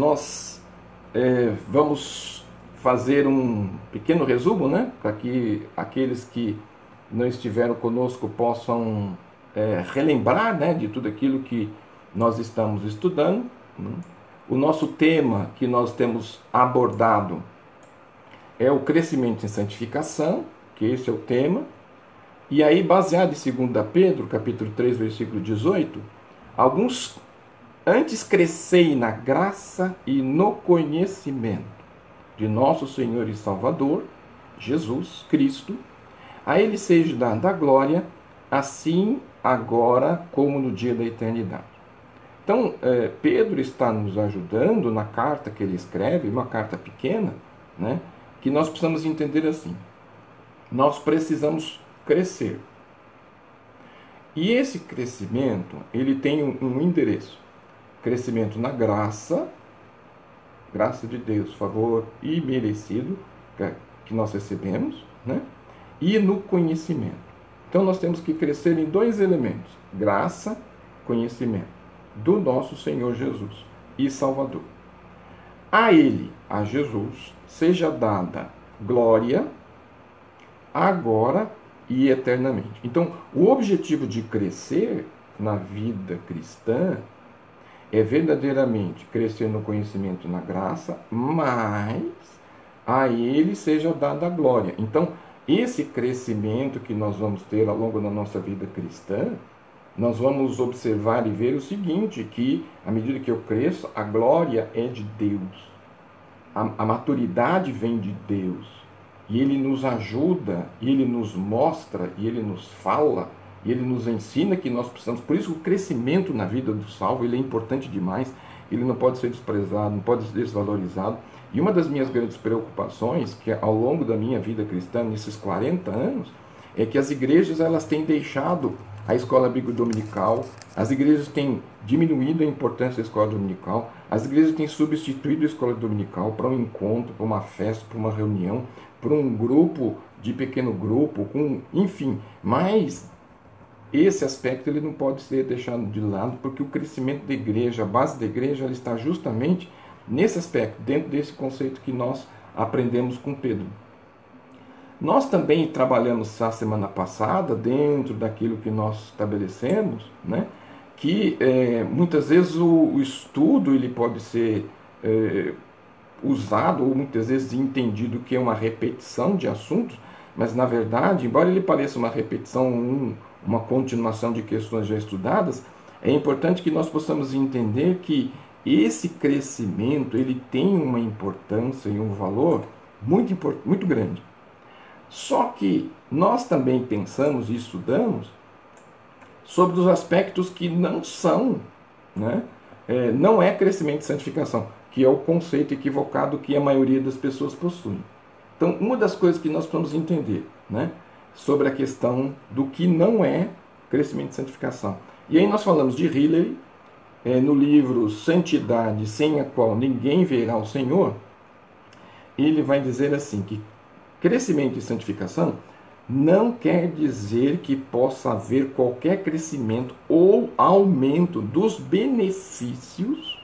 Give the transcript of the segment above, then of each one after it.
nós é, vamos fazer um pequeno resumo, né? Para que aqueles que não estiveram conosco possam é, relembrar né, de tudo aquilo que nós estamos estudando. Né? O nosso tema que nós temos abordado é o crescimento em santificação, que esse é o tema. E aí, baseado em 2 Pedro, capítulo 3, versículo 18, alguns antes crescei na graça e no conhecimento de nosso Senhor e Salvador, Jesus Cristo, a ele seja dada a glória, assim agora como no dia da eternidade. Então, é, Pedro está nos ajudando na carta que ele escreve, uma carta pequena, né, que nós precisamos entender assim. Nós precisamos crescer. E esse crescimento, ele tem um, um endereço. Crescimento na graça, graça de Deus, favor imerecido que nós recebemos, né? e no conhecimento. Então nós temos que crescer em dois elementos: graça, conhecimento do nosso Senhor Jesus e Salvador. A Ele, a Jesus, seja dada glória, agora e eternamente. Então, o objetivo de crescer na vida cristã é verdadeiramente crescer no conhecimento na graça, mas a Ele seja dada a glória. Então, esse crescimento que nós vamos ter ao longo da nossa vida cristã, nós vamos observar e ver o seguinte, que à medida que eu cresço, a glória é de Deus. A, a maturidade vem de Deus. E Ele nos ajuda, e Ele nos mostra, e Ele nos fala, e Ele nos ensina que nós precisamos. Por isso o crescimento na vida do salvo ele é importante demais. Ele não pode ser desprezado, não pode ser desvalorizado. E uma das minhas grandes preocupações, que ao longo da minha vida cristã, nesses 40 anos, é que as igrejas elas têm deixado a escola bíblica dominical, as igrejas têm diminuído a importância da escola dominical, as igrejas têm substituído a escola dominical para um encontro, para uma festa, para uma reunião, para um grupo de pequeno grupo, com, enfim, mas esse aspecto ele não pode ser deixado de lado, porque o crescimento da igreja, a base da igreja, ela está justamente nesse aspecto, dentro desse conceito que nós aprendemos com Pedro. Nós também trabalhamos a semana passada, dentro daquilo que nós estabelecemos, né, que é, muitas vezes o, o, estudo ele pode ser é, usado ou muitas vezes entendido que é uma repetição de assuntos, mas na verdade, embora ele pareça uma repetição, um, uma continuação de questões já estudadas, é importante que nós possamos entender que esse crescimento ele tem uma importância e um valor muito, muito grande. Só que nós também pensamos e estudamos sobre os aspectos que não são, né? É, não é crescimento e santificação, que é o conceito equivocado que a maioria das pessoas possui. Então, uma das coisas que nós precisamos entender né, sobre a questão do que não é crescimento e santificação. E aí nós falamos de Hillary, é, no livro Santidade, sem a qual ninguém verá o Senhor, ele vai dizer assim que crescimento e santificação não quer dizer que possa haver qualquer crescimento ou aumento dos benefícios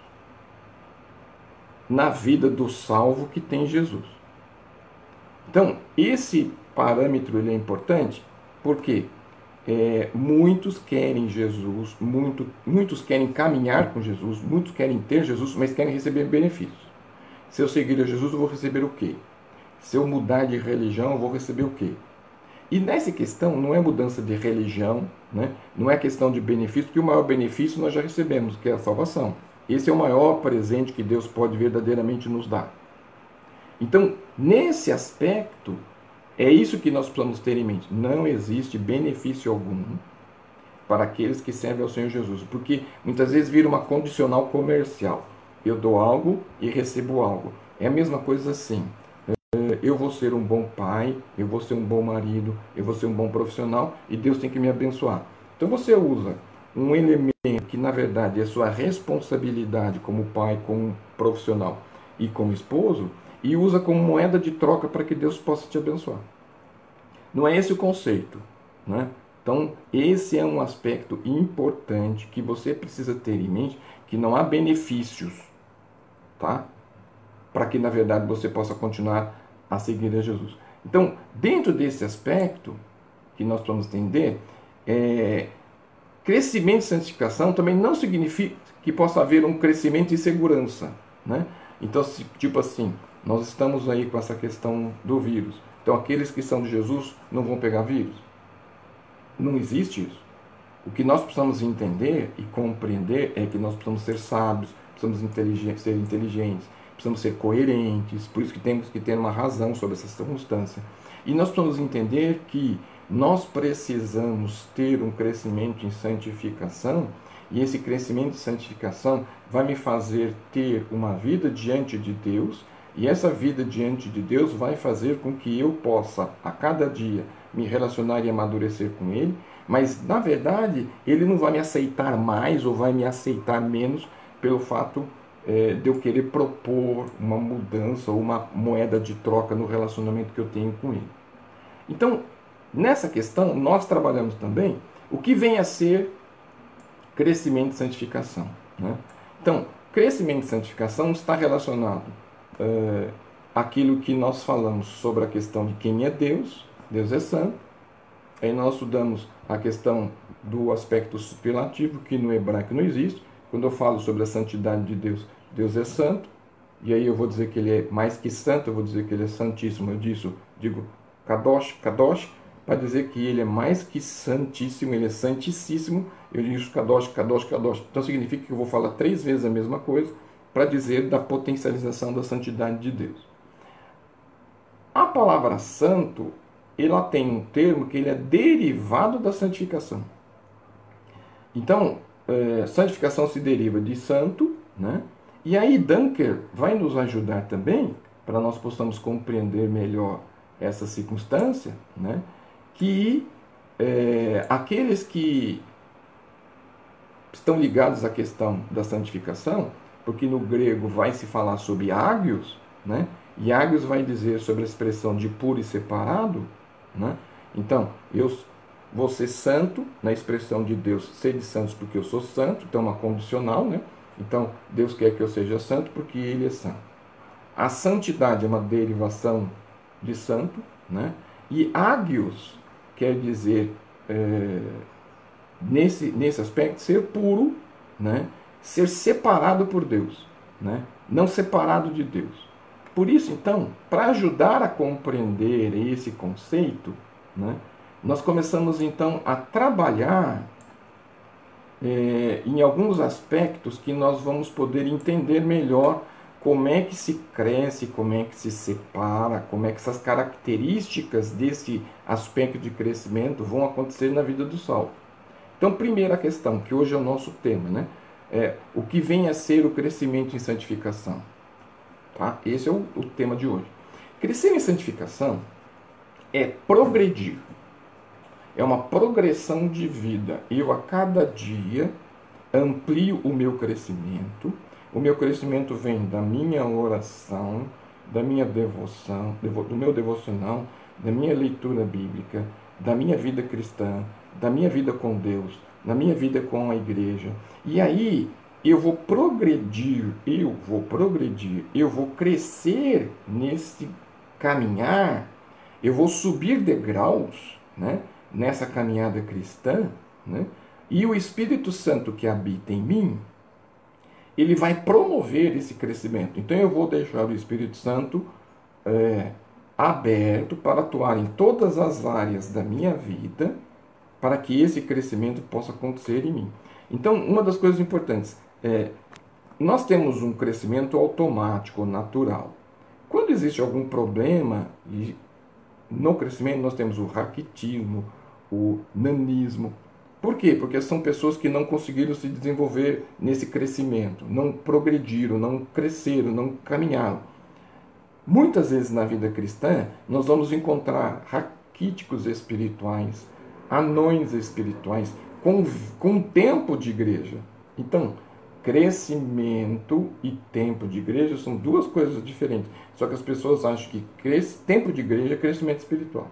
na vida do salvo que tem Jesus. Então, esse parâmetro ele é importante porque é, muitos querem Jesus, muito, muitos querem caminhar com Jesus, muitos querem ter Jesus, mas querem receber benefícios. Se eu seguir a Jesus, eu vou receber o quê? Se eu mudar de religião, eu vou receber o quê? E nessa questão não é mudança de religião, né? não é questão de benefício, porque o maior benefício nós já recebemos, que é a salvação. Esse é o maior presente que Deus pode verdadeiramente nos dar. Então, nesse aspecto, é isso que nós precisamos ter em mente. Não existe benefício algum para aqueles que servem ao Senhor Jesus, porque muitas vezes vira uma condicional comercial. Eu dou algo e recebo algo. É a mesma coisa assim. É, eu vou ser um bom pai, eu vou ser um bom marido, eu vou ser um bom profissional e Deus tem que me abençoar. Então você usa um elemento que na verdade é sua responsabilidade como pai, como profissional e como esposo, e usa como moeda de troca para que Deus possa te abençoar. Não é esse o conceito. Né? Então, esse é um aspecto importante que você precisa ter em mente, que não há benefícios tá? Para que na verdade você possa continuar a seguir a Jesus. Então, dentro desse aspecto que nós vamos entender, é, crescimento e santificação também não significa que possa haver um crescimento em segurança, né? Então, tipo assim, nós estamos aí com essa questão do vírus. Então, aqueles que são de Jesus não vão pegar vírus? Não existe isso. O que nós precisamos entender e compreender é que nós precisamos ser sábios, precisamos inteligentes, ser inteligentes, precisamos ser coerentes, por isso que temos que ter uma razão sobre essa circunstância. E nós precisamos entender que nós precisamos ter um crescimento em santificação, e esse crescimento em santificação vai me fazer ter uma vida diante de Deus, e essa vida diante de Deus vai fazer com que eu possa, a cada dia, me relacionar e amadurecer com Ele, mas na verdade Ele não vai me aceitar mais ou vai me aceitar menos pelo fato é, de eu querer propor uma mudança ou uma moeda de troca no relacionamento que eu tenho com Ele. Então, nessa questão, nós trabalhamos também o que vem a ser crescimento e santificação. Né? Então, crescimento e santificação está relacionado é, àquilo que nós falamos sobre a questão de quem é Deus, Deus é santo. Aí nós estudamos a questão do aspecto superlativo, que no hebraico não existe. Quando eu falo sobre a santidade de Deus, Deus é santo. E aí eu vou dizer que ele é mais que santo, eu vou dizer que ele é santíssimo. Eu disso, digo Kadosh, Kadosh, para dizer que ele é mais que santíssimo, ele é santíssimo. Eu digo Kadosh, Kadosh, Kadosh. Então significa que eu vou falar três vezes a mesma coisa para dizer da potencialização da santidade de Deus. A palavra santo ela tem um termo que ele é derivado da santificação. Então, é, santificação se deriva de santo, né? E aí Dunker vai nos ajudar também para nós possamos compreender melhor essa circunstância, né? Que é, aqueles que estão ligados à questão da santificação, porque no grego vai se falar sobre ágios, né? E ágios vai dizer sobre a expressão de puro e separado, né? Então, eu vou ser santo, na expressão de Deus, ser de santos porque eu sou santo, então é uma condicional, né? Então, Deus quer que eu seja santo porque Ele é santo. A santidade é uma derivação de santo, né? E ágios quer dizer, é, nesse, nesse aspecto, ser puro, né? Ser separado por Deus, né? Não separado de Deus. Por isso, então, para ajudar a compreender esse conceito, né, nós começamos então a trabalhar é, em alguns aspectos que nós vamos poder entender melhor como é que se cresce, como é que se separa, como é que essas características desse aspecto de crescimento vão acontecer na vida do salvo. Então, primeira questão, que hoje é o nosso tema, né? É o que vem a ser o crescimento em santificação. Tá? Esse é o, o tema de hoje. Crescer em santificação é progredir. É uma progressão de vida. Eu, a cada dia, amplio o meu crescimento. O meu crescimento vem da minha oração, da minha devoção, do meu devocional, da minha leitura bíblica, da minha vida cristã, da minha vida com Deus, da minha vida com a igreja. E aí eu vou progredir, eu vou progredir, eu vou crescer nesse caminhar, eu vou subir degraus, né, nessa caminhada cristã, né, e o Espírito Santo que habita em mim, ele vai promover esse crescimento. Então eu vou deixar o Espírito Santo é, aberto para atuar em todas as áreas da minha vida, para que esse crescimento possa acontecer em mim. Então, uma das coisas importantes é, nós temos um crescimento automático, natural. Quando existe algum problema no crescimento, nós temos o raquitismo, o nanismo. Por quê? Porque são pessoas que não conseguiram se desenvolver nesse crescimento, não progrediram, não cresceram, não caminharam. Muitas vezes na vida cristã, nós vamos encontrar raquíticos espirituais, anões espirituais, com, com tempo de igreja. Então, crescimento e tempo de igreja são duas coisas diferentes. Só que as pessoas acham que cresce, tempo de igreja é crescimento espiritual.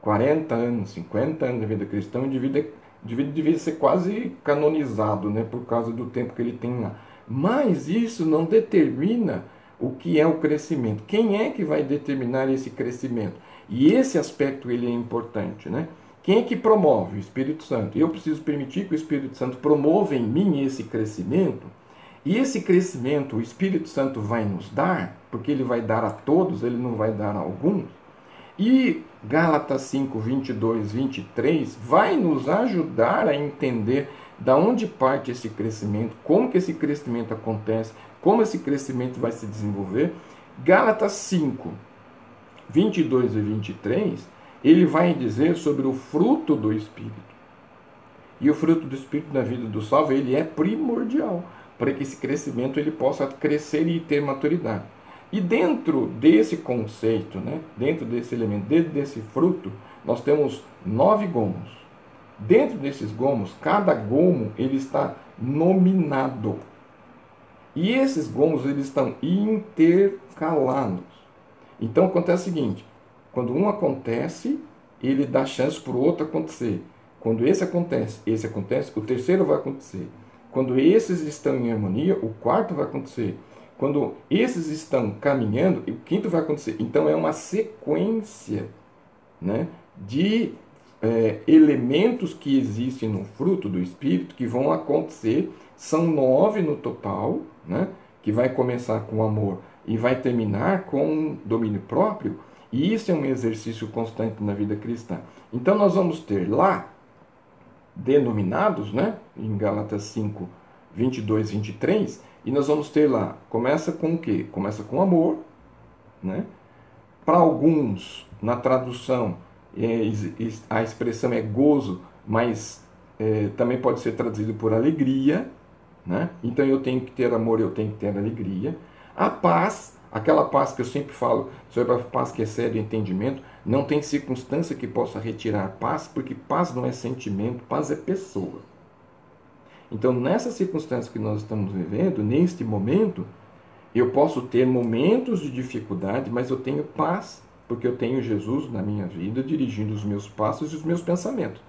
40 anos, 50 anos de vida cristã, o indivíduo, indivíduo devia ser quase canonizado, né, por causa do tempo que ele tem lá. Mas isso não determina o que é o crescimento. Quem é que vai determinar esse crescimento? E esse aspecto ele é importante, né? Quem é que promove? O Espírito Santo. Eu preciso permitir que o Espírito Santo promova em mim esse crescimento. E esse crescimento o Espírito Santo vai nos dar, porque ele vai dar a todos, ele não vai dar a alguns. E Gálatas 5, 22, 23 vai nos ajudar a entender da onde parte esse crescimento, como que esse crescimento acontece, como esse crescimento vai se desenvolver. Gálatas 5, 22 e 23, ele vai dizer sobre o fruto do Espírito. E o fruto do Espírito na vida do salvo, ele é primordial para que esse crescimento ele possa crescer e ter maturidade. E dentro desse conceito, né, dentro desse elemento, dentro desse fruto, nós temos nove gomos. Dentro desses gomos, cada gomo ele está nominado. E esses gomos eles estão intercalados. Então acontece o seguinte: quando um acontece, ele dá chance para o outro acontecer. Quando esse acontece, esse acontece, o terceiro vai acontecer. Quando esses estão em harmonia, o quarto vai acontecer. Quando esses estão caminhando, o quinto vai acontecer. Então é uma sequência né, de é, elementos que existem no fruto do Espírito que vão acontecer. São nove no total, né, que vai começar com amor e vai terminar com domínio próprio. E isso é um exercício constante na vida cristã. Então nós vamos ter lá denominados, né, em Gálatas 5, 22, 23, e nós vamos ter lá, começa com o quê? Começa com amor, né? Para alguns, na tradução, é, a expressão é gozo, mas é, também pode ser traduzido por alegria, né? Então eu tenho que ter amor, eu tenho que ter alegria. A paz, aquela paz que eu sempre falo sobre a paz que excede o entendimento, não tem circunstância que possa retirar paz, porque paz não é sentimento, paz é pessoa. Então, nessa circunstância que nós estamos vivendo, neste momento, eu posso ter momentos de dificuldade, mas eu tenho paz, porque eu tenho Jesus na minha vida dirigindo os meus passos e os meus pensamentos.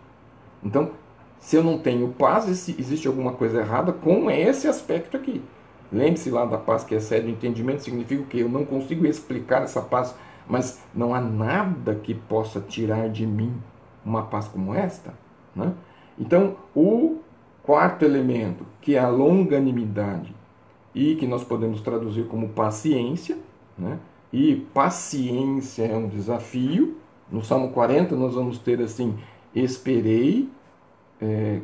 Então, se eu não tenho paz, existe alguma coisa errada com esse aspecto aqui. Lembre-se lá da paz que excede o entendimento, significa que eu não consigo explicar essa paz mas não há nada que possa tirar de mim uma paz como esta. Né? Então, o quarto elemento, que é a longanimidade, e que nós podemos traduzir como paciência, né? e paciência é um desafio. No Salmo 40 nós vamos ter assim: esperei, é,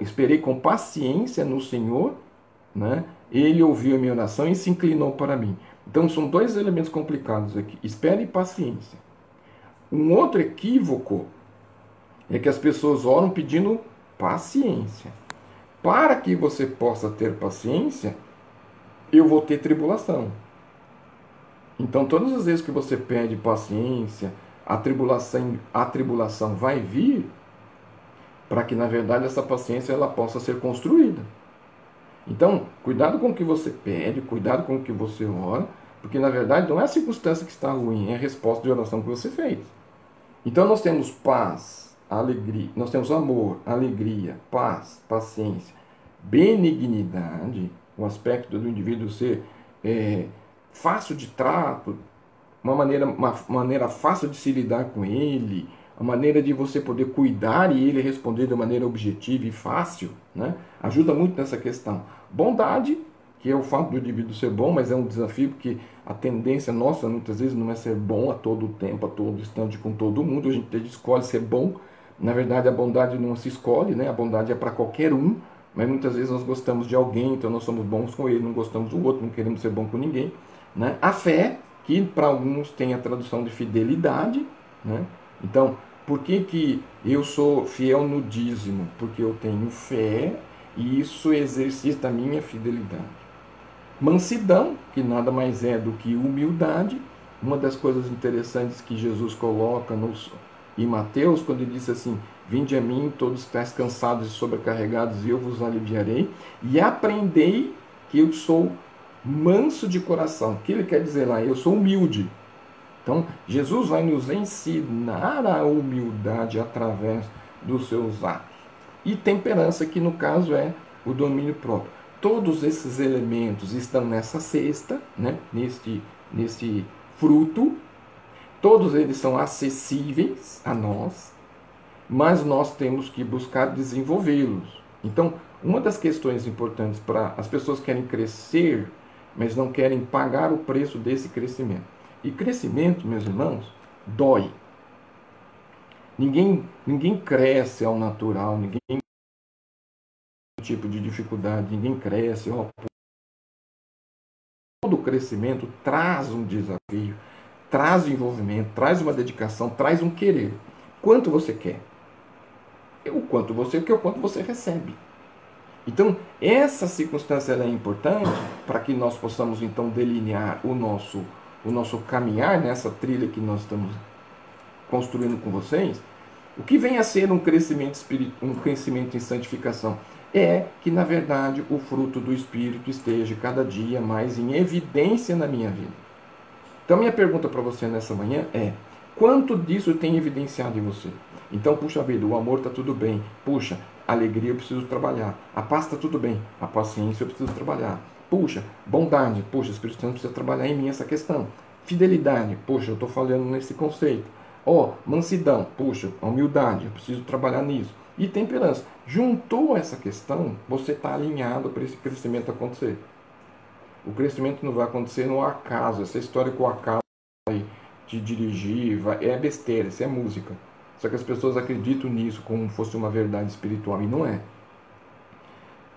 esperei com paciência no Senhor, né? ele ouviu a minha oração e se inclinou para mim. Então são dois elementos complicados aqui: espera e paciência. Um outro equívoco é que as pessoas oram pedindo paciência. Para que você possa ter paciência, eu vou ter tribulação. Então, todas as vezes que você pede paciência, a tribulação, a tribulação vai vir para que, na verdade, essa paciência ela possa ser construída. Então, cuidado com o que você pede, cuidado com o que você ora, porque na verdade não é a circunstância que está ruim, é a resposta de oração que você fez. Então nós temos paz, alegria, nós temos amor, alegria, paz, paciência, benignidade, o aspecto do indivíduo ser é, fácil de trato, uma maneira, uma maneira fácil de se lidar com ele, a maneira de você poder cuidar e ele responder de maneira objetiva e fácil, né? ajuda muito nessa questão. Bondade, que é o fato do indivíduo ser bom, mas é um desafio porque a tendência nossa muitas vezes não é ser bom a todo tempo, a todo instante com todo mundo, a gente escolhe ser bom. Na verdade, a bondade não se escolhe, né? a bondade é para qualquer um, mas muitas vezes nós gostamos de alguém, então nós somos bons com ele, não gostamos do outro, não queremos ser bom com ninguém. Né? A fé, que para alguns tem a tradução de fidelidade, né? Então, por que, que eu sou fiel no dízimo? Porque eu tenho fé e isso exercita a minha fidelidade. Mansidão, que nada mais é do que humildade. Uma das coisas interessantes que Jesus coloca nos, em Mateus, quando ele disse assim: Vinde a mim, todos estáis cansados e sobrecarregados, e eu vos aliviarei. E aprendei que eu sou manso de coração. O que ele quer dizer lá? Eu sou humilde. Então, Jesus vai nos ensinar a humildade através dos seus atos. E temperança, que no caso é o domínio próprio. Todos esses elementos estão nessa cesta, né? neste, neste fruto. Todos eles são acessíveis a nós, mas nós temos que buscar desenvolvê-los. Então, uma das questões importantes para as pessoas querem crescer, mas não querem pagar o preço desse crescimento. E crescimento, meus irmãos, dói. Ninguém, ninguém cresce ao natural, ninguém tipo de dificuldade, ninguém cresce. Ó, todo crescimento traz um desafio, traz envolvimento, traz uma dedicação, traz um querer. Quanto você quer? O quanto você quer, o quanto você recebe. Então, essa circunstância é importante para que nós possamos então delinear o nosso o nosso caminhar nessa trilha que nós estamos construindo com vocês. O que vem a ser um crescimento espiritual, um crescimento em santificação é que na verdade o fruto do espírito esteja cada dia mais em evidência na minha vida. Então minha pergunta para você nessa manhã é: quanto disso tem evidenciado em você? Então, puxa vida, o amor está tudo bem. Puxa, alegria eu preciso trabalhar. A paz está tudo bem. A paciência eu preciso trabalhar. Puxa, bondade. Puxa, o Espírito Santo precisa trabalhar em mim essa questão. Fidelidade. Puxa, eu estou falando nesse conceito. Ó, oh, mansidão. Puxa, humildade. Eu preciso trabalhar nisso. E temperança. Juntou essa questão, você está alinhado para esse crescimento acontecer. O crescimento não vai acontecer no acaso. Essa história com o acaso de dirigir é besteira, isso é música. Só que as pessoas acreditam nisso como fosse uma verdade espiritual e não é.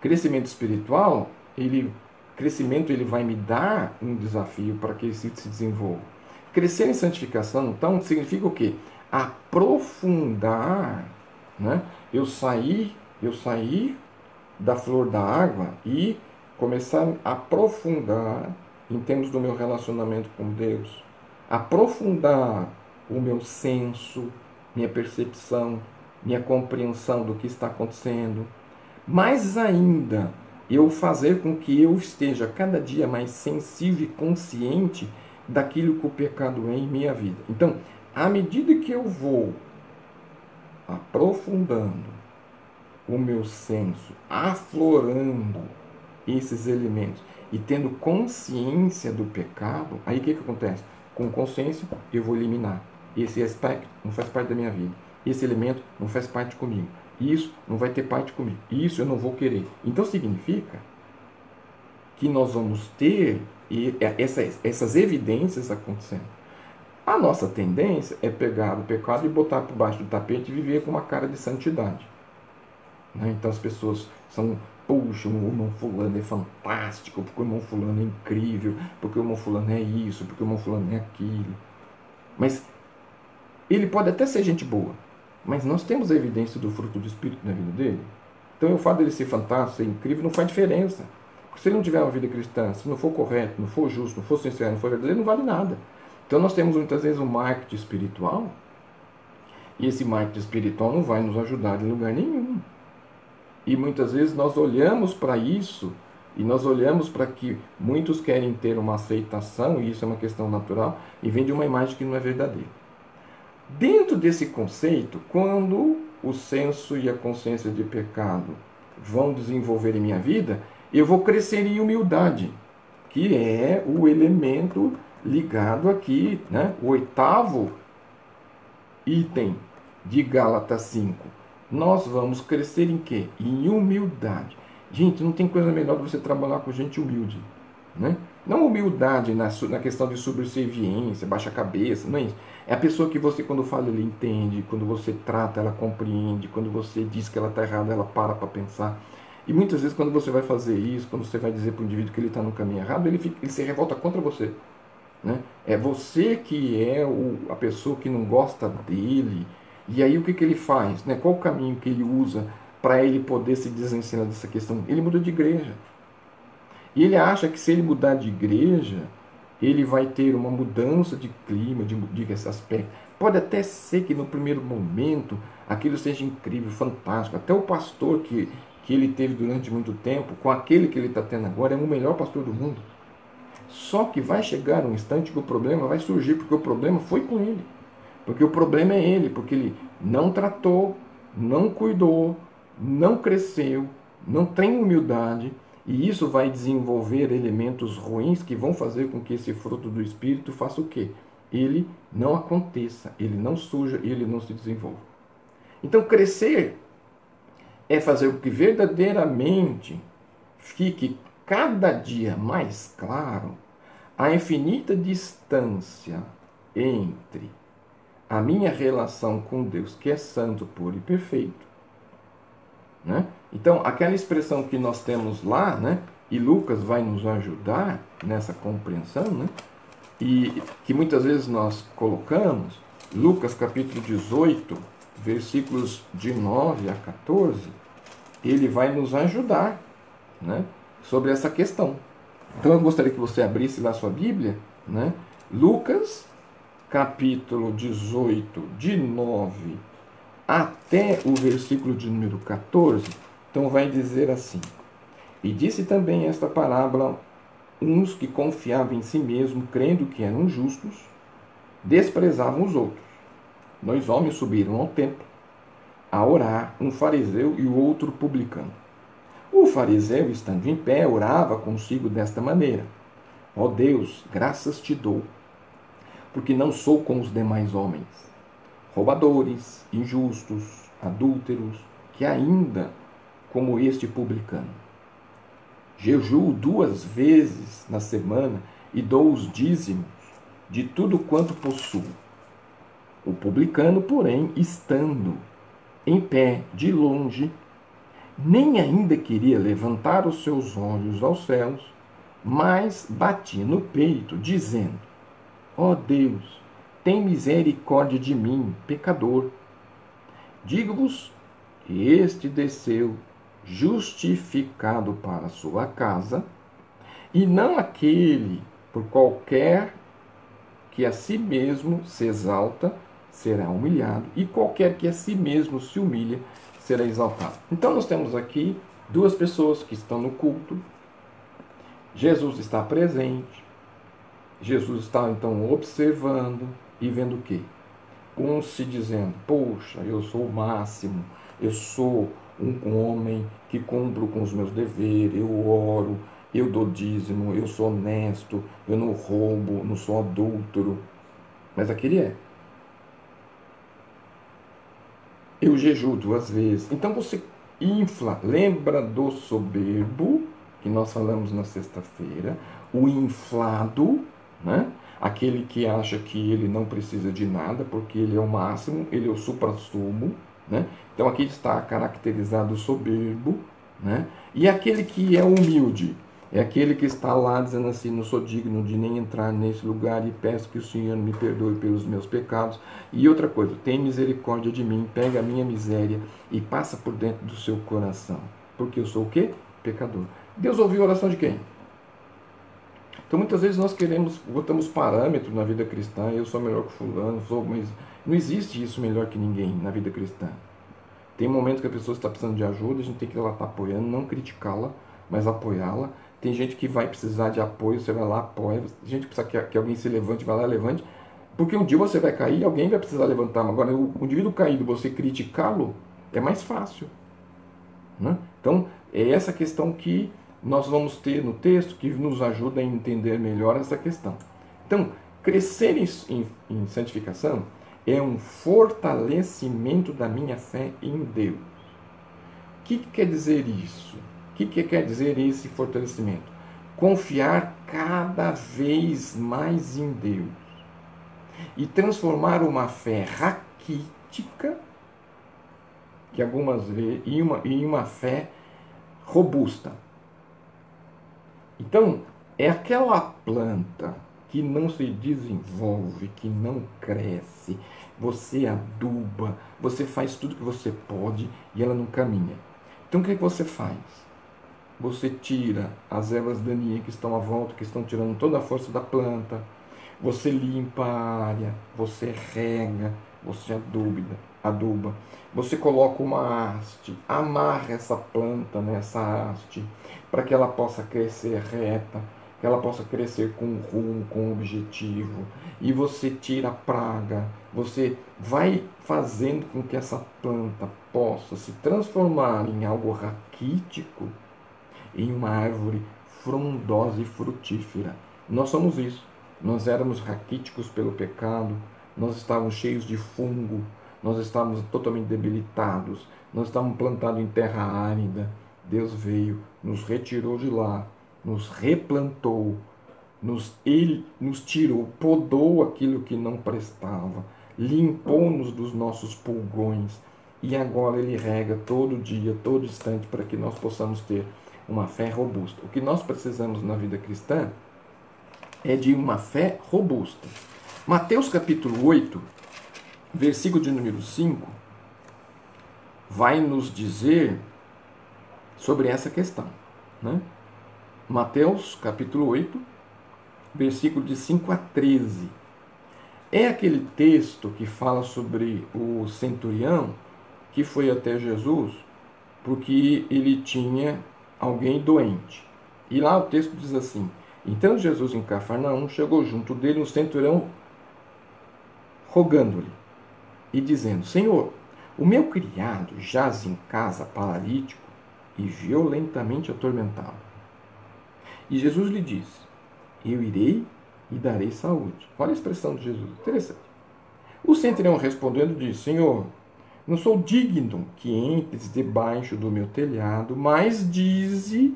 Crescimento espiritual, ele crescimento ele vai me dar um desafio para que ele se desenvolva. Crescer em santificação, então, significa o quê? Aprofundar, né? Eu sair, eu sair da flor da água e começar a aprofundar em termos do meu relacionamento com Deus, aprofundar o meu senso, minha percepção, minha compreensão do que está acontecendo. Mais ainda, eu fazer com que eu esteja cada dia mais sensível e consciente daquilo que o pecado é em minha vida. Então, à medida que eu vou aprofundando o meu senso, aflorando esses elementos e tendo consciência do pecado, aí o que, que acontece? Com consciência, eu vou eliminar esse aspecto não faz parte da minha vida. Esse elemento não faz parte comigo. Isso não vai ter parte comigo. Isso eu não vou querer. Então significa que nós vamos ter essas, essas evidências acontecendo. A nossa tendência é pegar o pecado e botar por baixo do tapete e viver com uma cara de santidade. Né? Então as pessoas são, puxa, o irmão fulano é fantástico, porque o irmão fulano é incrível, porque o irmão fulano é isso, porque o irmão fulano é aquilo. Mas ele pode até ser gente boa, mas nós temos a evidência do fruto do Espírito na vida dele. Então o fato dele ser fantástico, ser incrível, não faz diferença. Porque se ele não tiver uma vida cristã, se não for correto, não for justo, não for sincero, não for verdadeiro, não vale nada. Então nós temos muitas vezes um marketing espiritual, e esse marketing espiritual não vai nos ajudar em lugar nenhum. E muitas vezes nós olhamos para isso e nós olhamos para que muitos querem ter uma aceitação, e isso é uma questão natural, e vem de uma imagem que não é verdadeira. Dentro desse conceito, quando o senso e a consciência de pecado vão desenvolver em minha vida, eu vou crescer em humildade, que é o elemento ligado aqui, né? o oitavo item de Gálatas 5. Nós vamos crescer em quê? Em humildade. Gente, não tem coisa melhor do que você trabalhar com gente humilde. Né? Não humildade na, na questão de subserviência, baixa cabeça, não é isso. É a pessoa que você, quando fala, ele entende, quando você trata, ela compreende, quando você diz que ela está errada, ela para para pensar. E muitas vezes, quando você vai fazer isso, quando você vai dizer para o indivíduo que ele está no caminho errado, ele, fica, ele se revolta contra você. Né? É você que é o, a pessoa que não gosta dele. E aí o que, que ele faz? Né? Qual o caminho que ele usa para ele poder se desensinar dessa questão? Ele muda de igreja. E ele acha que se ele mudar de igreja, ele vai ter uma mudança de clima, de, de esse aspecto. Pode até ser que no primeiro momento aquilo seja incrível, fantástico. Até o pastor que, que ele teve durante muito tempo, com aquele que ele está tendo agora, é o melhor pastor do mundo. Só que vai chegar um instante que o problema vai surgir, porque o problema foi com ele. Porque o problema é ele, porque ele não tratou, não cuidou, não cresceu não tem humildade, e isso vai desenvolver elementos ruins que vão fazer com que esse fruto do Espírito faça o quê? Ele não aconteça, ele não surja, ele não se desenvolva. Então, crescer é fazer com que verdadeiramente fique cada dia mais claro a infinita distância entre a minha relação com Deus, que é santo, puro e perfeito. Né? Então, aquela expressão que nós temos lá, né? e Lucas vai nos ajudar nessa compreensão, né? e que muitas vezes nós colocamos, Lucas capítulo 18, versículos de 9 a 14, ele vai nos ajudar né? sobre essa questão. Então eu gostaria que você abrisse lá sua Bíblia, né? Lucas capítulo 18, de 9 até o versículo de número 14, então vai dizer assim: E disse também esta parábola uns que confiavam em si mesmo, crendo que eram justos, desprezavam os outros. Dois homens subiram ao templo a orar, um fariseu e o outro publicano. O fariseu, estando em pé, orava consigo desta maneira: Ó oh Deus, graças te dou porque não sou como os demais homens, roubadores, injustos, adúlteros, que ainda como este publicano. Jejuo duas vezes na semana e dou os dízimos de tudo quanto possuo. O publicano, porém, estando em pé de longe, nem ainda queria levantar os seus olhos aos céus, mas batia no peito, dizendo: Ó oh Deus, tem misericórdia de mim, pecador. Digo-vos que este desceu justificado para sua casa, e não aquele por qualquer que a si mesmo se exalta será humilhado, e qualquer que a si mesmo se humilha será exaltado. Então nós temos aqui duas pessoas que estão no culto. Jesus está presente. Jesus está então observando e vendo o quê? Um se dizendo, poxa, eu sou o máximo, eu sou um homem que cumpro com os meus deveres, eu oro, eu dou dízimo, eu sou honesto, eu não roubo, não sou adúltero. Mas aquele é. Eu jejuo duas vezes. Então você infla, lembra do soberbo, que nós falamos na sexta-feira, o inflado né? Aquele que acha que ele não precisa de nada, porque ele é o máximo, ele é o supra-sumo. Né? Então aqui está caracterizado o soberbo. Né? E aquele que é humilde, é aquele que está lá dizendo assim: não sou digno de nem entrar nesse lugar e peço que o Senhor me perdoe pelos meus pecados. E outra coisa, tem misericórdia de mim, pega a minha miséria e passa por dentro do seu coração. Porque eu sou o quê? Pecador. Deus ouviu a oração de quem? Então muitas vezes nós queremos, botamos parâmetros na vida cristã, eu sou melhor que fulano, sou, mas não existe isso melhor que ninguém na vida cristã. Tem momentos que a pessoa está precisando de ajuda, a gente tem que estar apoiando, não criticá-la, mas apoiá-la. Tem gente que vai precisar de apoio, você vai lá, apoia. Tem gente que precisa que, que alguém se levante, vai lá, levante. Porque um dia você vai cair, alguém vai precisar levantar. Agora, o, o indivíduo caído, você criticá-lo, é mais fácil. Né? Então, é essa questão que nós vamos ter no texto que nos ajuda a entender melhor essa questão. Então, crescer em, em santificação é um fortalecimento da minha fé em Deus. O que, que quer dizer isso? O que, que quer dizer esse fortalecimento? Confiar cada vez mais em Deus e transformar uma fé raquítica, que algumas vezes, em uma, em uma fé robusta. Então, é aquela planta que não se desenvolve, que não cresce, você aduba, você faz tudo que você pode e ela não caminha. Então o que, você faz? Você tira as ervas daninhas que estão à volta, que estão tirando toda a força da planta, você limpa a área, você rega, você aduba, aduba. Você coloca uma haste, amarra essa planta nessa haste, para que ela possa crescer reta que ela possa crescer com rumo, com objetivo. E você tira a praga, você vai fazendo com que essa planta possa se transformar em algo raquítico, em uma árvore frondosa e frutífera. Nós somos isso. Nós éramos raquíticos pelo pecado, nós estávamos cheios de fungo, nós estávamos totalmente debilitados, nós estávamos plantados em terra árida. Deus veio, nos retirou de lá, nos replantou, nos, ele nos tirou, podou aquilo que não prestava, limpou-nos dos nossos pulgões e agora ele rega todo dia, todo instante para que nós possamos ter uma fé robusta. O que nós precisamos na vida cristã é de uma fé robusta. Mateus capítulo 8, versículo de número 5, vai nos dizer sobre essa questão. Né? Mateus capítulo 8, versículo de 5 a 13. É aquele texto que fala sobre o centurião que foi até Jesus porque ele tinha alguém doente. E lá o texto diz assim: Então Jesus em Cafarnaum chegou junto dele um centurião rogando-lhe e dizendo: Senhor, o meu criado jaz em casa paralítico e violentamente atormentado. E Jesus lhe disse: Eu irei e darei saúde. Olha a expressão de Jesus, interessante. O centurião respondendo disse: Senhor, não sou digno que entres debaixo do meu telhado, mas dize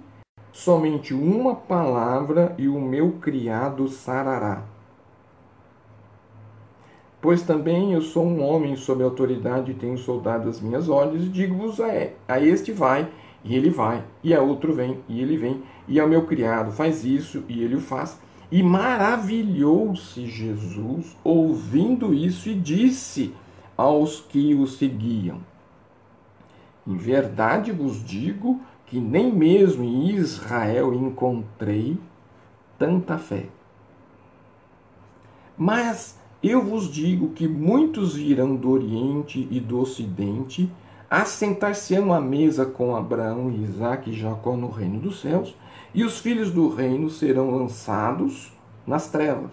somente uma palavra e o meu criado sarará. Pois também eu sou um homem sob autoridade e tenho soldado às minhas ordens, digo-vos a este vai, e ele vai, e a outro vem, e ele vem, e ao meu criado faz isso, e ele o faz. E maravilhou-se Jesus ouvindo isso e disse aos que o seguiam: Em verdade vos digo que nem mesmo em Israel encontrei tanta fé. Mas eu vos digo que muitos virão do Oriente e do Ocidente, assentar-se-ão à mesa com Abraão, Isaac e Jacó no reino dos céus, e os filhos do reino serão lançados nas trevas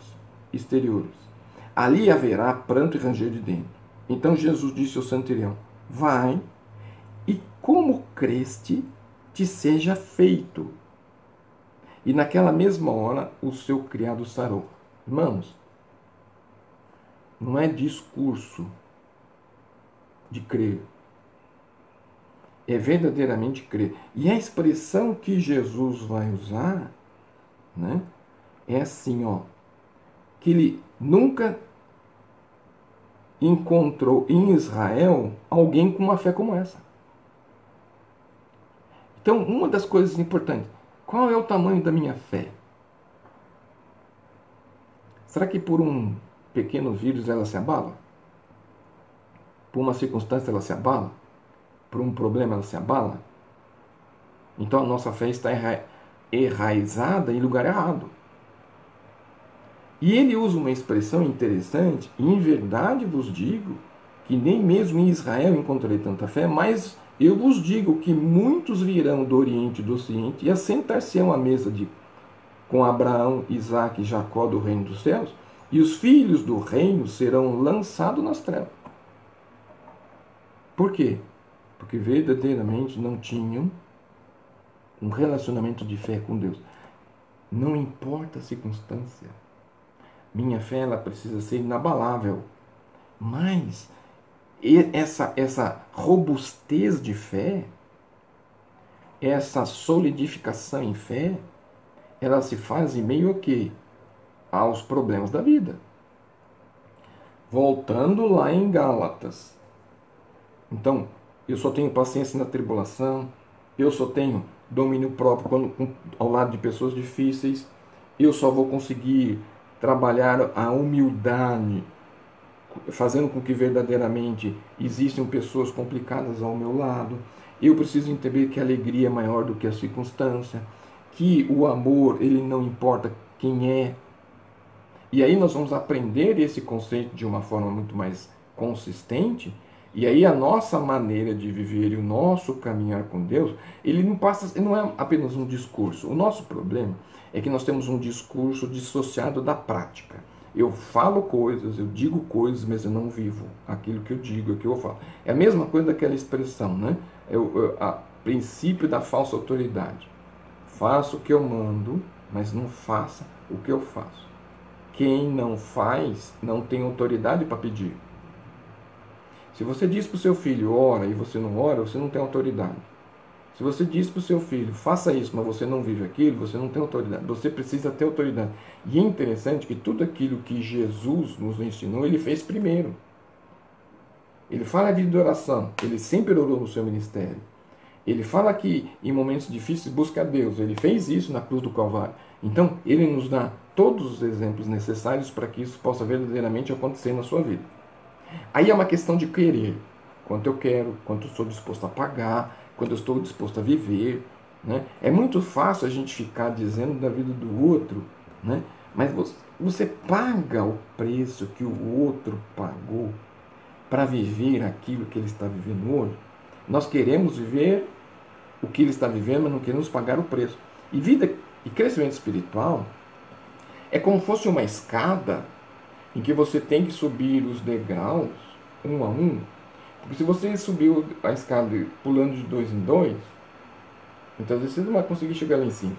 exteriores. Ali haverá pranto e ranger de dentro. Então Jesus disse ao centurião: Vai, e como creste, te seja feito. E naquela mesma hora o seu criado sarou. Irmãos, não é discurso de crer. É verdadeiramente crer. E a expressão que Jesus vai usar, né, é assim, ó, que ele nunca encontrou em Israel alguém com uma fé como essa. Então, uma das coisas importantes, qual é o tamanho da minha fé? Será que por um pequeno vírus ela se abala? Por uma circunstância ela se abala? Por um problema ela se abala? Então a nossa fé está enraizada em lugar errado. E ele usa uma expressão interessante, em verdade vos digo que nem mesmo em Israel encontrei tanta fé, mas eu vos digo que muitos virão do Oriente e do Ocidente e assentar-se-ão à mesa de, com Abraão, Isaac e Jacó do reino dos céus, e os filhos do reino serão lançados nas trevas. Por quê? Porque verdadeiramente não tinham um relacionamento de fé com Deus. Não importa a circunstância. Minha fé ela precisa ser inabalável. Mas essa, essa robustez de fé, essa solidificação em fé, ela se faz em meio a quê? aos problemas da vida. Voltando lá em Gálatas. Então, eu só tenho paciência na tribulação, eu só tenho domínio próprio quando, ao lado de pessoas difíceis, eu só vou conseguir trabalhar a humildade, fazendo com que verdadeiramente existam pessoas complicadas ao meu lado. Eu preciso entender que a alegria é maior do que a circunstância, que o amor, ele não importa quem é, e aí nós vamos aprender esse conceito de uma forma muito mais consistente E aí a nossa maneira de viver e o nosso caminhar com Deus, ele não passa, ele não é apenas um discurso. O nosso problema é que nós temos um discurso dissociado da prática. Eu falo coisas, eu digo coisas, mas eu não vivo aquilo que eu digo, aquilo que eu falo. É a mesma coisa daquela expressão, né? Eu, a princípio da falsa autoridade. Faço o que eu mando, mas não faça o que eu faço. Quem não faz não tem autoridade para pedir. Se você diz para o seu filho, ora, e você não ora, você não tem autoridade. Se você diz para o seu filho, faça isso, mas você não vive aquilo, você não tem autoridade. Você precisa ter autoridade. E é interessante que tudo aquilo que Jesus nos ensinou, ele fez primeiro. Ele fala de oração, ele sempre orou no seu ministério. Ele fala que em momentos difíceis busca a Deus. Ele fez isso na cruz do Calvário. Então, ele nos dá todos os exemplos necessários para que isso possa verdadeiramente acontecer na sua vida. Aí é uma questão de querer. Quanto eu quero, quanto eu sou disposto a pagar, quando eu estou disposto a viver. Né? É muito fácil a gente ficar dizendo da vida do outro, né? mas você paga o preço que o outro pagou para viver aquilo que ele está vivendo hoje. Nós queremos viver o que ele está vivendo, mas não queremos pagar o preço. E vida e crescimento espiritual é como fosse uma escada em que você tem que subir os degraus um a um porque se você subir a escada pulando de dois em dois, então você não vai conseguir chegar lá em cima.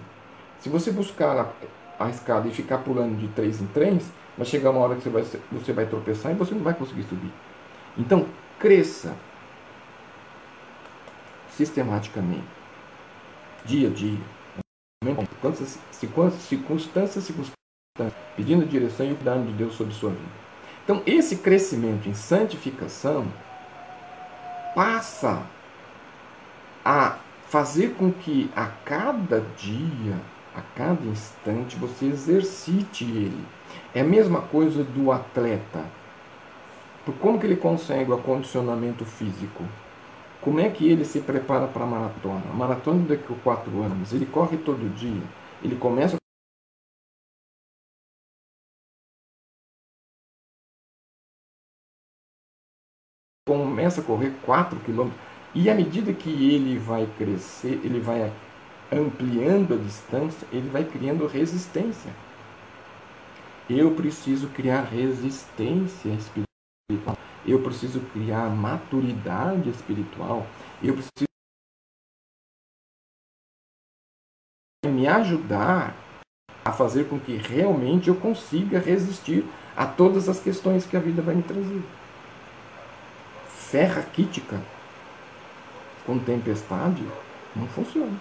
Se você buscar a, a escada e ficar pulando de três em três, vai chegar uma hora que você vai, você vai tropeçar e você não vai conseguir subir. Então, cresça sistematicamente, dia a dia, quantas circunstâncias, circunstâncias, pedindo direção e o cuidado de Deus sobre sua vida. Então, esse crescimento em santificação passa a fazer com que a cada dia, a cada instante, você exercite ele. É a mesma coisa do atleta. Por como que ele consegue o acondicionamento físico? Como é que ele se prepara para a maratona? A maratona daqui a quatro anos, ele corre todo dia. Ele começa começa a correr 4 km. E à medida que ele vai crescer, ele vai ampliando a distância, ele vai criando resistência. Eu preciso criar resistência espiritual. Eu preciso criar maturidade espiritual. Eu preciso me ajudar a fazer com que realmente eu consiga resistir a todas as questões que a vida vai me trazer fé raquítica com tempestade não funciona.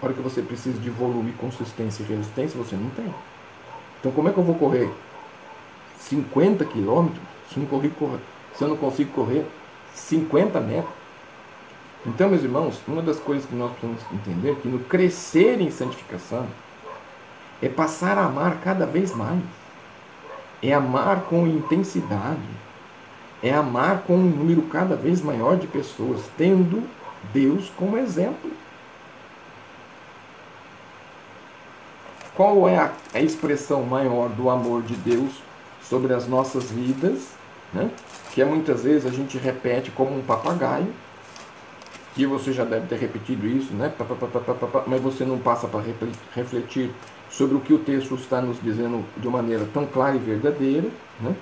A hora que você precisa de volume, consistência e resistência, você não tem. Então como é que eu vou correr 50 quilômetros se, não se eu não consigo correr 50 metros? Então, meus irmãos, uma das coisas que nós precisamos entender é que no crescer em santificação é passar a amar cada vez mais. É amar com intensidade é amar com um número cada vez maior de pessoas, tendo Deus como exemplo. Qual é a, expressão maior do amor de Deus sobre as nossas vidas? Né? Que é muitas vezes a gente repete como um papagaio, que você já deve ter repetido isso, né? mas você não passa para refletir sobre o que o texto está nos dizendo de maneira tão clara e verdadeira. Né?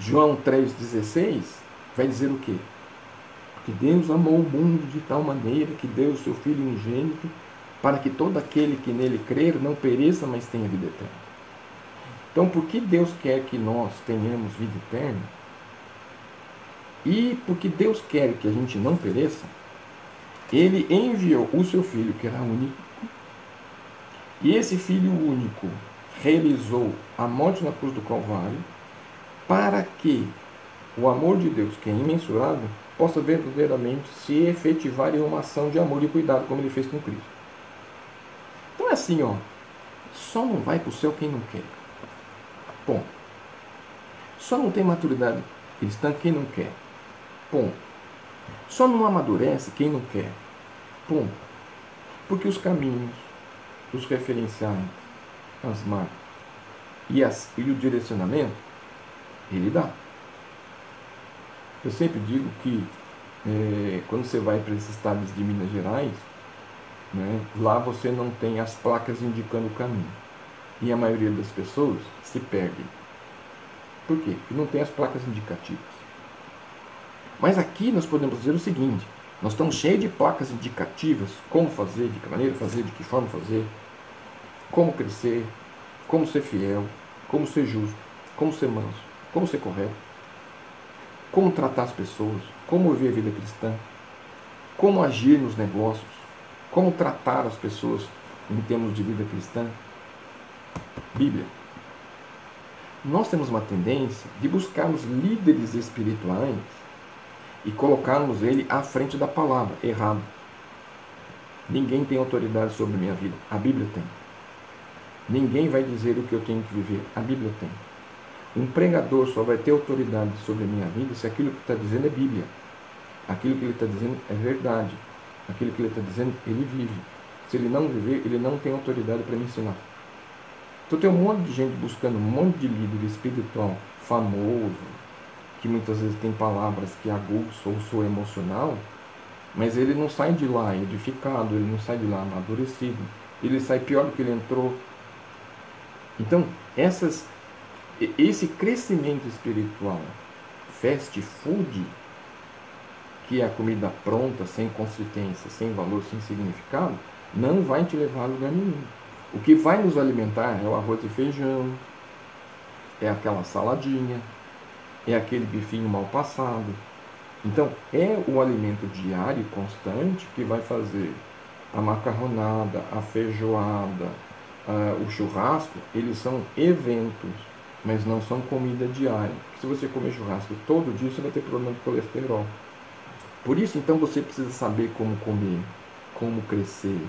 João 3,16 vai dizer o quê? Que Deus amou o mundo de tal maneira que deu o seu Filho unigênito para que todo aquele que nele crer não pereça, mas tenha vida eterna. Então, por que Deus quer que nós tenhamos vida eterna? E porque Deus quer que a gente não pereça, Ele enviou o seu Filho, que era único, e esse Filho único realizou a morte na cruz do Calvário para que o amor de Deus, que é imensurável, possa verdadeiramente se efetivar em uma ação de amor e cuidado, como ele fez com Cristo. Então é assim, ó. Só não vai para o céu quem não quer. Bom. Só não tem maturidade cristã quem não quer. Ponto. Só não amadurece quem não quer. Ponto. Porque os caminhos, os referenciais, as marcas e, as, e o direcionamento ele dá. Eu sempre digo que é, quando você vai para esses estados de Minas Gerais, né, lá você não tem as placas indicando o caminho. E a maioria das pessoas se perde. Por quê? Porque não tem as placas indicativas. Mas aqui nós podemos dizer o seguinte: nós estamos cheios de placas indicativas, como fazer, de que maneira fazer, de que forma fazer, como crescer, como ser fiel, como ser justo, como ser manso, como ser correto, como tratar as pessoas, como viver a vida cristã, como agir nos negócios, como tratar as pessoas em termos de vida cristã. Bíblia. Nós temos uma tendência de buscarmos líderes espirituais e colocarmos ele à frente da palavra. Errado. Ninguém tem autoridade sobre minha vida. A Bíblia tem. Ninguém vai dizer o que eu tenho que viver. A Bíblia tem. Um pregador só vai ter autoridade sobre a minha vida se aquilo que está dizendo é Bíblia. Aquilo que ele está dizendo é verdade. Aquilo que ele está dizendo, ele vive. Se ele não viver, ele não tem autoridade para me ensinar. Então tem um monte de gente buscando um monte de líder espiritual famoso, que muitas vezes tem palavras que aguçam o seu emocional, mas ele não sai de lá edificado, ele não sai de lá amadurecido, ele sai pior do que ele entrou. Então, essas, esse crescimento espiritual, fast food, que é a comida pronta, sem consistência, sem valor, sem significado, não vai te levar a lugar nenhum. O que vai nos alimentar é o arroz e feijão, é aquela saladinha, é aquele bifinho mal passado. Então, é o alimento diário constante que vai fazer a macarronada, a feijoada, uh, o churrasco, eles são eventos, mas não são comida diária. Se você comer churrasco todo dia, você vai ter problema de colesterol. Por isso, então, você precisa saber como comer, como crescer,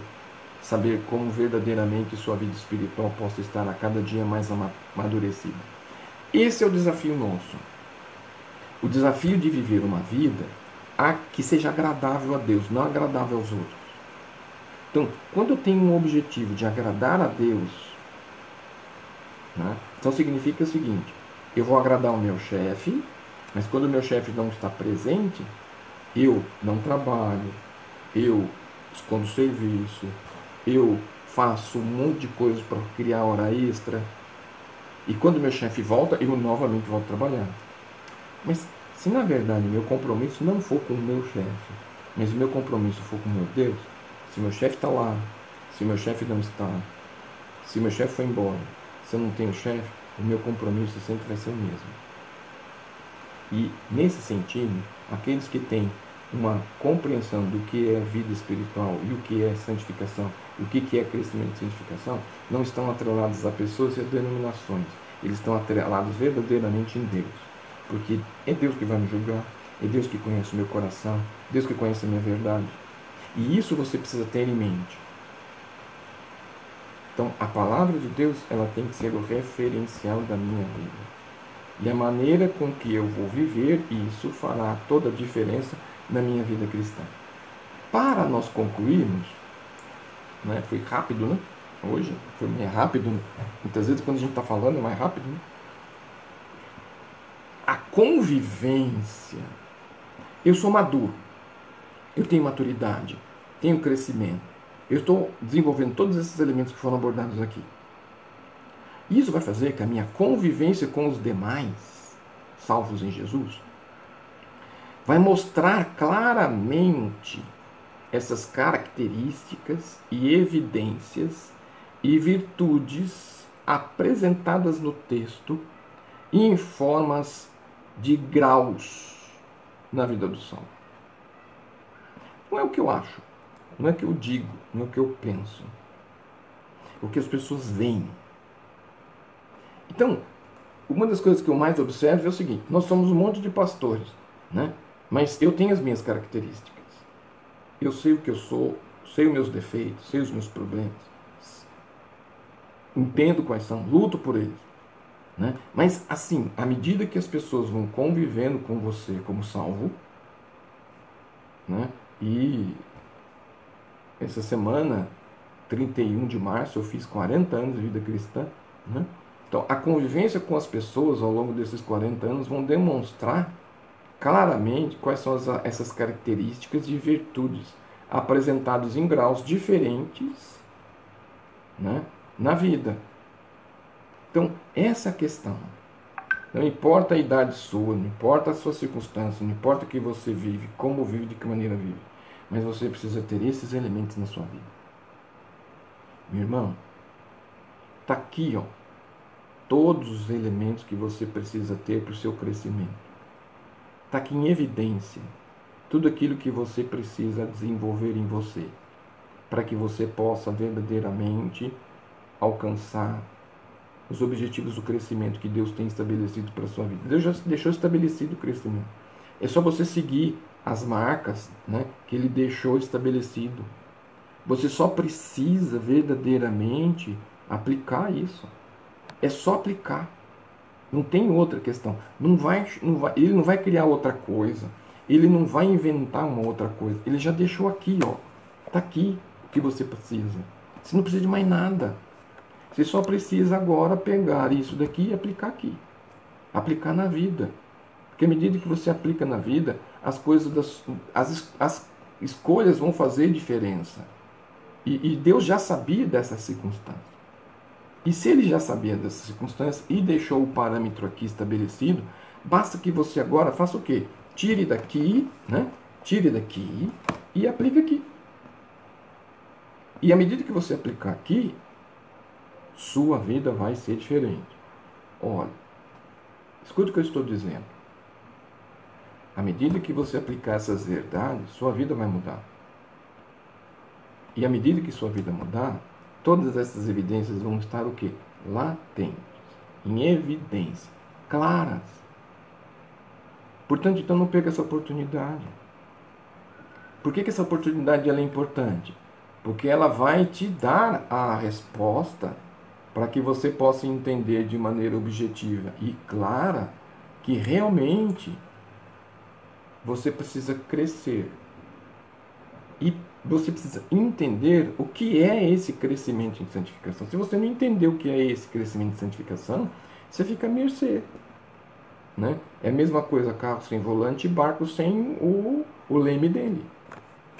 saber como verdadeiramente sua vida espiritual possa estar a cada dia mais amadurecida. Esse é o desafio nosso o desafio de viver uma vida que seja agradável a Deus, não agradável aos outros. Então, quando eu tenho um objetivo de agradar a Deus, né, então significa o seguinte: eu vou agradar o meu chefe, mas quando o meu chefe não está presente, eu não trabalho, eu escondo serviço, eu faço um monte de coisas para criar hora extra. E quando meu chefe volta, eu novamente volto a trabalhar. Mas se na verdade meu compromisso não for com o meu chefe, mas o meu compromisso for com o meu Deus, se meu chefe está lá, se meu chefe não está, se meu chefe foi embora, se eu não tenho chefe, o meu compromisso sempre vai ser o mesmo. E nesse sentido, aqueles que têm uma compreensão do que é vida espiritual e o que é santificação, o que é crescimento e santificação, não estão atrelados a pessoas e a denominações. Eles estão atrelados verdadeiramente em Deus porque é Deus que vai me julgar, é Deus que conhece o meu coração, Deus que conhece a minha verdade. E isso você precisa ter em mente. Então, a palavra de Deus, ela tem que ser o referencial da minha vida. E a maneira com que eu vou viver, isso fará toda a diferença na minha vida cristã. Para nós concluirmos, né, foi rápido, né? Hoje foi meio rápido. Né? Muitas vezes quando a gente está falando é mais rápido, né? a convivência. Eu sou maduro, eu tenho maturidade, tenho crescimento. Eu estou desenvolvendo todos esses elementos que foram abordados aqui. Isso vai fazer que a minha convivência com os demais, salvos em Jesus, vai mostrar claramente essas características e evidências e virtudes apresentadas no texto em formas de graus na vida do salvo. Não é o que eu acho, não é que eu digo, não é o que eu penso. É o que as pessoas veem. Então, uma das coisas que eu mais observo é o seguinte: nós somos um monte de pastores, né? mas eu tenho as minhas características. Eu sei o que eu sou, sei os meus defeitos, sei os meus problemas, entendo quais são, luto por eles. Né? Mas, assim, à medida que as pessoas vão convivendo com você como salvo, né? e essa semana, 31 de março, eu fiz 40 anos de vida cristã. Né? Então, a convivência com as pessoas ao longo desses 40 anos vão demonstrar claramente quais são as, essas características de virtudes apresentados em graus diferentes né, na vida. Então, essa é questão. Não importa a idade sua, não importa a sua circunstância, não importa o que você vive, como vive, de que maneira vive. Mas você precisa ter esses elementos na sua vida. Meu irmão, está aqui, ó, todos os elementos que você precisa ter para o seu crescimento. Está aqui em evidência tudo aquilo que você precisa desenvolver em você, para que você possa verdadeiramente alcançar os objetivos do crescimento que Deus tem estabelecido para a sua vida. Deus já deixou estabelecido o crescimento. É só você seguir as marcas né, que Ele deixou estabelecido. Você só precisa verdadeiramente aplicar isso. É só aplicar. Não tem outra questão. Não vai, não vai, ele não vai criar outra coisa. Ele não vai inventar uma outra coisa. Ele já deixou aqui, ó. Está aqui o que você precisa. Você não precisa de mais nada. Você só precisa agora pegar isso daqui e aplicar aqui. Aplicar na vida. Porque à medida que você aplica na vida, as coisas das, as, as escolhas vão fazer diferença. E, e Deus já sabia dessa circunstância. E se ele já sabia dessa circunstância e deixou o parâmetro aqui estabelecido, basta que você agora faça o quê? Tire daqui, né? Tire daqui e aplique aqui. E à medida que você aplicar aqui, sua vida vai ser diferente. Olha, escute o que eu estou dizendo. À medida que você aplicar essas verdades, sua vida vai mudar. E à medida que sua vida mudar, todas essas evidências vão estar o quê? Latentes, em evidência, claras. Portanto, então não perca essa oportunidade. Por que, que essa oportunidade é importante? Porque ela vai te dar a resposta para que você possa entender de maneira objetiva e clara que realmente você precisa crescer. E você precisa entender o que é esse crescimento em santificação. Se você não entender o que é esse crescimento em santificação, você fica a mercê. Né? É a mesma coisa carro sem volante e barco sem o, o leme dele.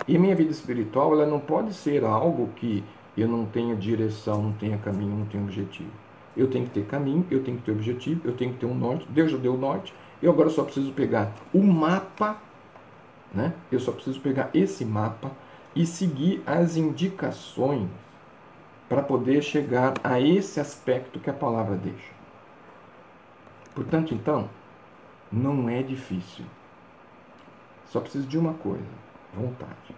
E minha vida espiritual ela não pode ser algo que eu não tenha direção, não tenha caminho, não tenha objetivo. Eu tenho que ter caminho, eu tenho que ter objetivo, eu tenho que ter um norte. Deus já deu o norte. Eu agora só preciso pegar o mapa, né? Eu só preciso pegar esse mapa e seguir as indicações para poder chegar a esse aspecto que a palavra deixa. Portanto, então, não é difícil. Só preciso de uma coisa: vontade.